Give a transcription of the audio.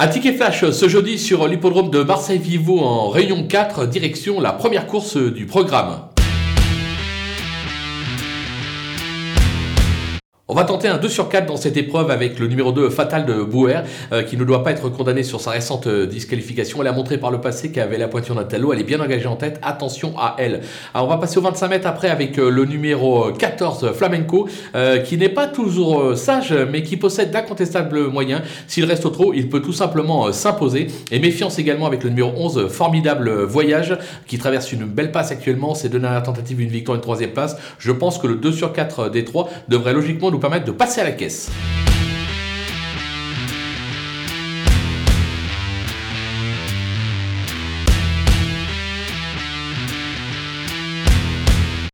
Un ticket flash ce jeudi sur l'hippodrome de Marseille-Vivo en Réunion 4, direction la première course du programme. On va tenter un 2 sur 4 dans cette épreuve avec le numéro 2 Fatal de Bouer euh, qui ne doit pas être condamné sur sa récente euh, disqualification. Elle a montré par le passé qu'elle avait la pointure d'un talot. Elle est bien engagée en tête. Attention à elle. Alors on va passer au 25 mètres après avec euh, le numéro 14 Flamenco qui n'est pas toujours sage mais qui possède d'incontestables moyens. S'il reste au trot, il peut tout simplement s'imposer. Et méfiance également avec le numéro 11 Formidable Voyage qui traverse une belle passe actuellement. C'est deux dernières tentatives, une victoire, une troisième place. Je pense que le 2 sur 4 des 3 devrait logiquement permettre de passer à la caisse.